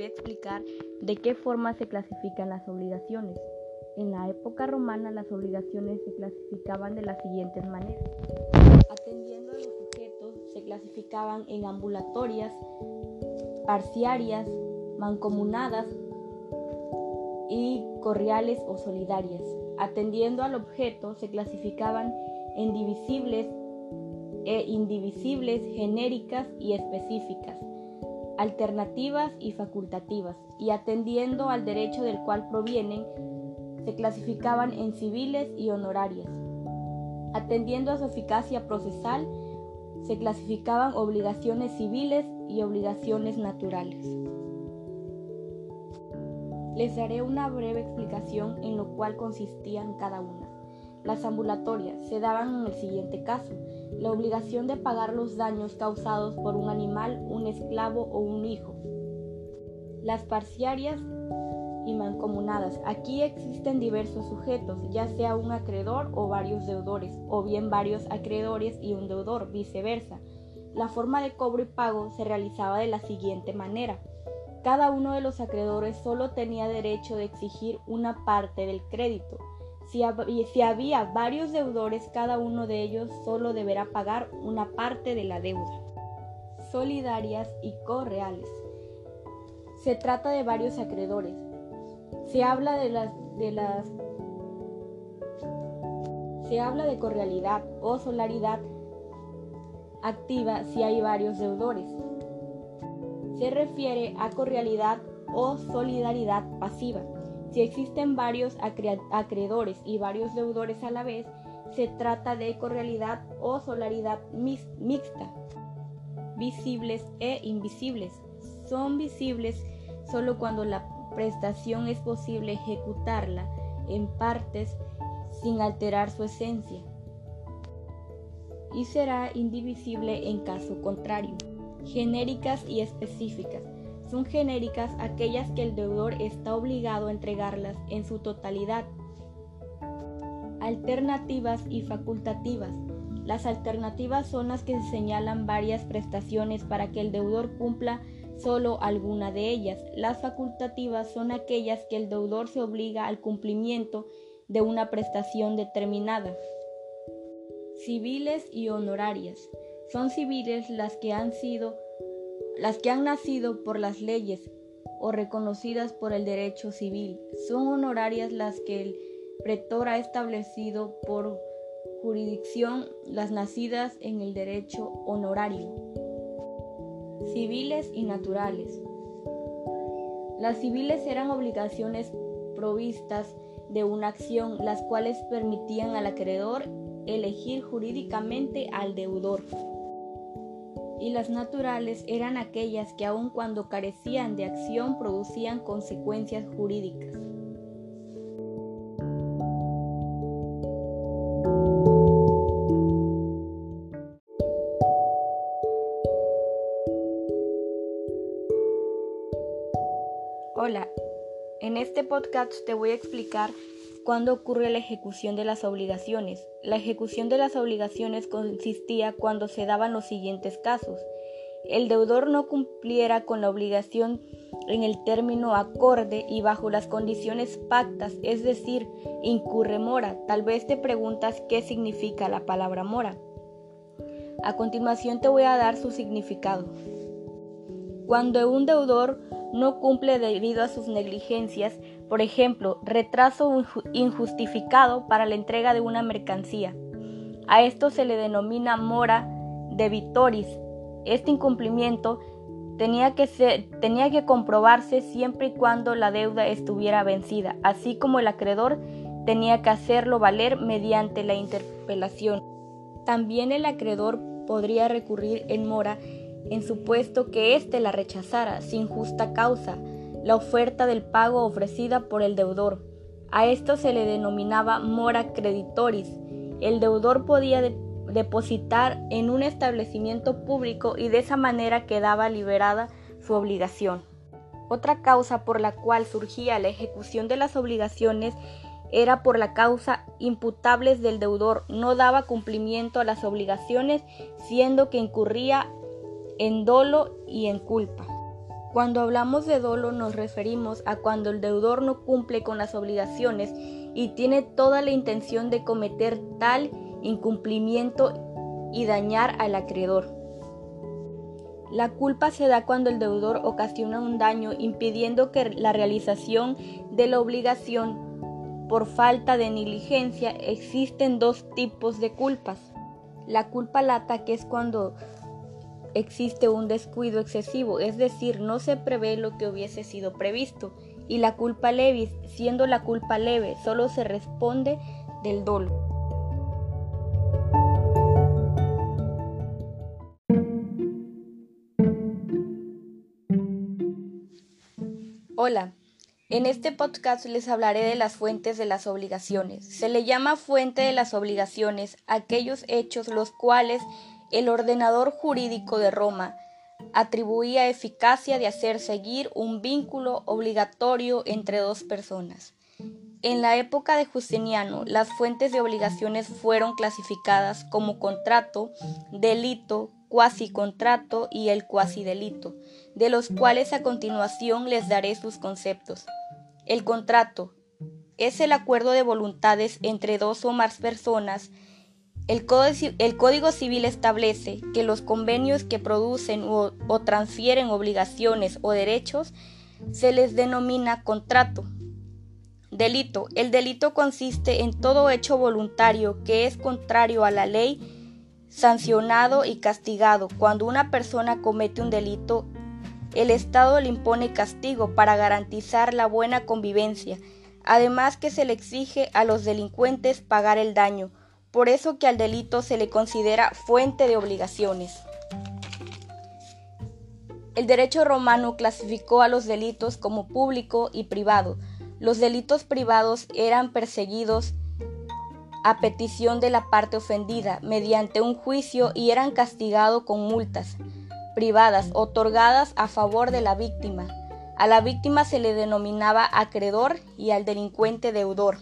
voy a explicar de qué forma se clasifican las obligaciones. En la época romana las obligaciones se clasificaban de las siguientes maneras. Atendiendo a los sujetos se clasificaban en ambulatorias, parciarias, mancomunadas y corriales o solidarias. Atendiendo al objeto se clasificaban en divisibles e indivisibles, genéricas y específicas alternativas y facultativas, y atendiendo al derecho del cual provienen, se clasificaban en civiles y honorarias. Atendiendo a su eficacia procesal, se clasificaban obligaciones civiles y obligaciones naturales. Les daré una breve explicación en lo cual consistían cada una. Las ambulatorias se daban en el siguiente caso la obligación de pagar los daños causados por un animal, un esclavo o un hijo. Las parciarias y mancomunadas. Aquí existen diversos sujetos, ya sea un acreedor o varios deudores, o bien varios acreedores y un deudor, viceversa. La forma de cobro y pago se realizaba de la siguiente manera. Cada uno de los acreedores solo tenía derecho de exigir una parte del crédito si, había varios deudores, cada uno de ellos solo deberá pagar una parte de la deuda. Solidarias y correales. Se trata de varios acreedores. Se habla de las, de las se habla de correalidad o solaridad activa si hay varios deudores. Se refiere a correalidad o solidaridad pasiva si existen varios acreedores y varios deudores a la vez, se trata de correalidad o solaridad mixta. Visibles e invisibles. Son visibles solo cuando la prestación es posible ejecutarla en partes sin alterar su esencia. Y será indivisible en caso contrario. Genéricas y específicas son genéricas aquellas que el deudor está obligado a entregarlas en su totalidad. Alternativas y facultativas. Las alternativas son las que señalan varias prestaciones para que el deudor cumpla solo alguna de ellas. Las facultativas son aquellas que el deudor se obliga al cumplimiento de una prestación determinada. Civiles y honorarias. Son civiles las que han sido las que han nacido por las leyes o reconocidas por el derecho civil. Son honorarias las que el pretor ha establecido por jurisdicción, las nacidas en el derecho honorario. Civiles y naturales. Las civiles eran obligaciones provistas de una acción, las cuales permitían al acreedor elegir jurídicamente al deudor y las naturales eran aquellas que aun cuando carecían de acción producían consecuencias jurídicas. Hola, en este podcast te voy a explicar cuándo ocurre la ejecución de las obligaciones. La ejecución de las obligaciones consistía cuando se daban los siguientes casos. El deudor no cumpliera con la obligación en el término acorde y bajo las condiciones pactas, es decir, incurre mora. Tal vez te preguntas qué significa la palabra mora. A continuación te voy a dar su significado. Cuando un deudor no cumple debido a sus negligencias, por ejemplo, retraso injustificado para la entrega de una mercancía. A esto se le denomina mora debitoris. Este incumplimiento tenía que, tenía que comprobarse siempre y cuando la deuda estuviera vencida, así como el acreedor tenía que hacerlo valer mediante la interpelación. También el acreedor podría recurrir en mora en supuesto que éste la rechazara sin justa causa la oferta del pago ofrecida por el deudor. A esto se le denominaba mora creditoris. El deudor podía depositar en un establecimiento público y de esa manera quedaba liberada su obligación. Otra causa por la cual surgía la ejecución de las obligaciones era por la causa imputables del deudor, no daba cumplimiento a las obligaciones, siendo que incurría en dolo y en culpa. Cuando hablamos de dolo nos referimos a cuando el deudor no cumple con las obligaciones y tiene toda la intención de cometer tal incumplimiento y dañar al acreedor. La culpa se da cuando el deudor ocasiona un daño impidiendo que la realización de la obligación por falta de negligencia. Existen dos tipos de culpas. La culpa lata, que es cuando existe un descuido excesivo, es decir, no se prevé lo que hubiese sido previsto, y la culpa levis, siendo la culpa leve, solo se responde del dolo. Hola, en este podcast les hablaré de las fuentes de las obligaciones. Se le llama fuente de las obligaciones aquellos hechos los cuales el ordenador jurídico de Roma atribuía eficacia de hacer seguir un vínculo obligatorio entre dos personas. En la época de Justiniano, las fuentes de obligaciones fueron clasificadas como contrato, delito, cuasi contrato y el cuasi delito, de los cuales a continuación les daré sus conceptos. El contrato es el acuerdo de voluntades entre dos o más personas el, Código Civil establece que los convenios que producen o, o transfieren obligaciones o derechos se les denomina contrato. Delito. El delito consiste en todo hecho voluntario que es contrario a la ley, sancionado y castigado. Cuando una persona comete un delito, el Estado le impone castigo para garantizar la buena convivencia, además que se le exige a los delincuentes pagar el daño por eso que al delito se le considera fuente de obligaciones. El derecho romano clasificó a los delitos como público y privado. Los delitos privados eran perseguidos a petición de la parte ofendida mediante un juicio y eran castigados con multas privadas otorgadas a favor de la víctima. A la víctima se le denominaba acreedor y al delincuente deudor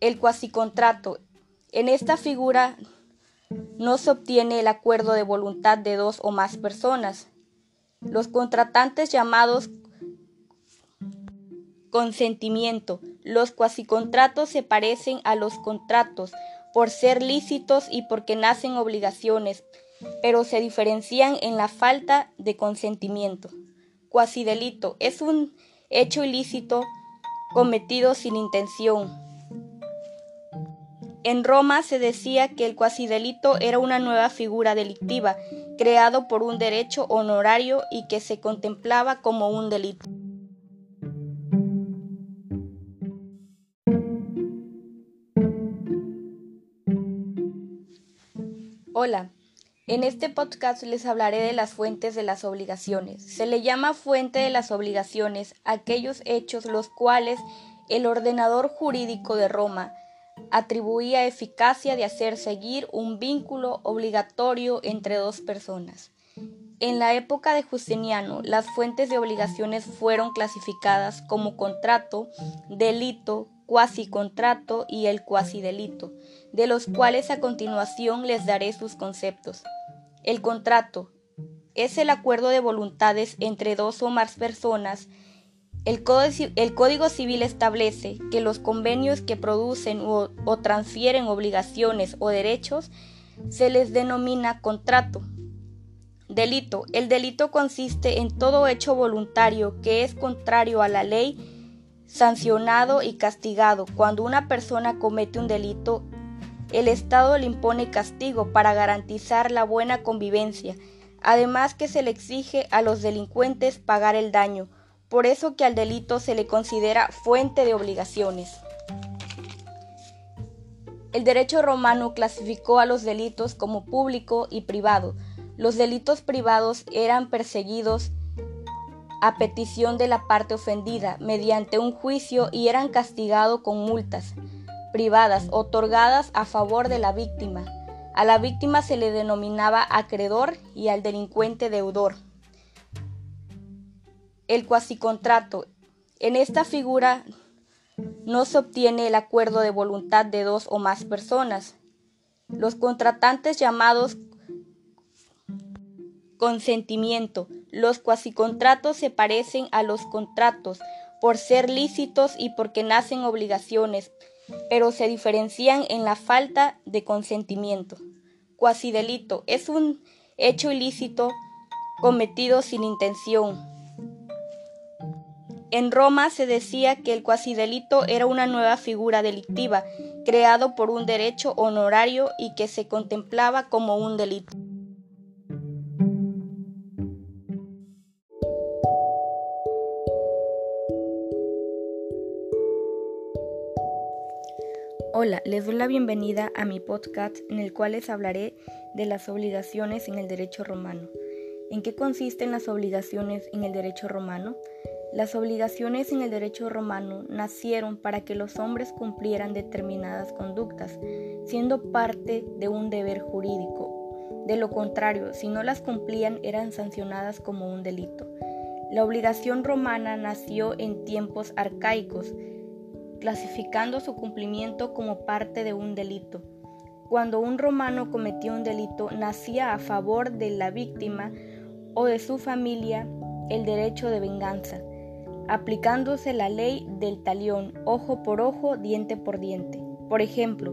el cuasicontrato. En esta figura no se obtiene el acuerdo de voluntad de dos o más personas. Los contratantes llamados consentimiento. Los cuasicontratos se parecen a los contratos por ser lícitos y porque nacen obligaciones, pero se diferencian en la falta de consentimiento. Cuasidelito es un hecho ilícito cometido sin intención, en Roma se decía que el cuasidelito era una nueva figura delictiva, creado por un derecho honorario y que se contemplaba como un delito. Hola, en este podcast les hablaré de las fuentes de las obligaciones. Se le llama fuente de las obligaciones aquellos hechos los cuales el ordenador jurídico de Roma atribuía eficacia de hacer seguir un vínculo obligatorio entre dos personas. En la época de Justiniano, las fuentes de obligaciones fueron clasificadas como contrato, delito, cuasi contrato y el cuasi delito, de los cuales a continuación les daré sus conceptos. El contrato es el acuerdo de voluntades entre dos o más personas el Código, Civil establece que los convenios que producen o, o transfieren obligaciones o derechos se les denomina contrato. Delito. El delito consiste en todo hecho voluntario que es contrario a la ley, sancionado y castigado. Cuando una persona comete un delito, el Estado le impone castigo para garantizar la buena convivencia, además que se le exige a los delincuentes pagar el daño por eso que al delito se le considera fuente de obligaciones. El derecho romano clasificó a los delitos como público y privado. Los delitos privados eran perseguidos a petición de la parte ofendida mediante un juicio y eran castigados con multas privadas otorgadas a favor de la víctima. A la víctima se le denominaba acreedor y al delincuente deudor el cuasicontrato. En esta figura no se obtiene el acuerdo de voluntad de dos o más personas. Los contratantes llamados consentimiento. Los cuasicontratos se parecen a los contratos por ser lícitos y porque nacen obligaciones, pero se diferencian en la falta de consentimiento. Cuasidelito es un hecho ilícito cometido sin intención. En Roma se decía que el cuasidelito era una nueva figura delictiva, creado por un derecho honorario y que se contemplaba como un delito. Hola, les doy la bienvenida a mi podcast en el cual les hablaré de las obligaciones en el derecho romano. ¿En qué consisten las obligaciones en el derecho romano? Las obligaciones en el derecho romano nacieron para que los hombres cumplieran determinadas conductas, siendo parte de un deber jurídico. De lo contrario, si no las cumplían eran sancionadas como un delito. La obligación romana nació en tiempos arcaicos, clasificando su cumplimiento como parte de un delito. Cuando un romano cometía un delito, nacía a favor de la víctima o de su familia el derecho de venganza, aplicándose la ley del talión, ojo por ojo, diente por diente. Por ejemplo,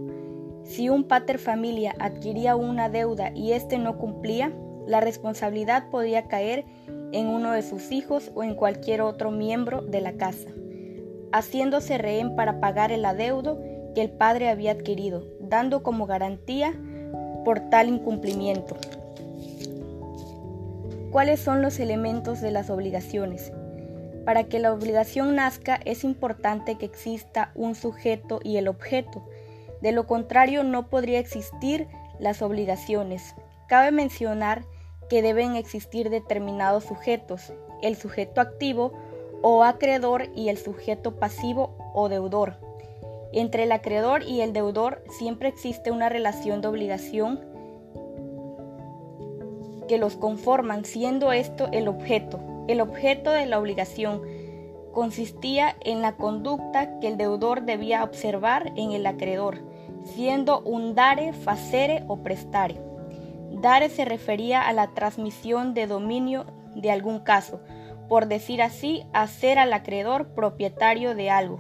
si un pater familia adquiría una deuda y éste no cumplía, la responsabilidad podía caer en uno de sus hijos o en cualquier otro miembro de la casa haciéndose rehén para pagar el adeudo que el padre había adquirido, dando como garantía por tal incumplimiento. ¿Cuáles son los elementos de las obligaciones? Para que la obligación nazca es importante que exista un sujeto y el objeto. De lo contrario no podría existir las obligaciones. Cabe mencionar que deben existir determinados sujetos, el sujeto activo o acreedor y el sujeto pasivo o deudor. Entre el acreedor y el deudor siempre existe una relación de obligación que los conforman, siendo esto el objeto. El objeto de la obligación consistía en la conducta que el deudor debía observar en el acreedor, siendo un dare, facere o prestare. Dare se refería a la transmisión de dominio de algún caso, por decir así, hacer al acreedor propietario de algo.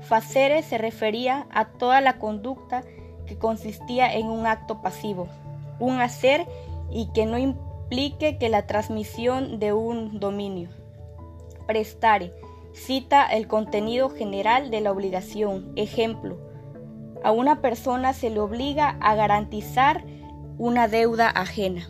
Facere se refería a toda la conducta que consistía en un acto pasivo, un hacer y que no implique que la transmisión de un dominio. Prestare cita el contenido general de la obligación. Ejemplo, a una persona se le obliga a garantizar una deuda ajena.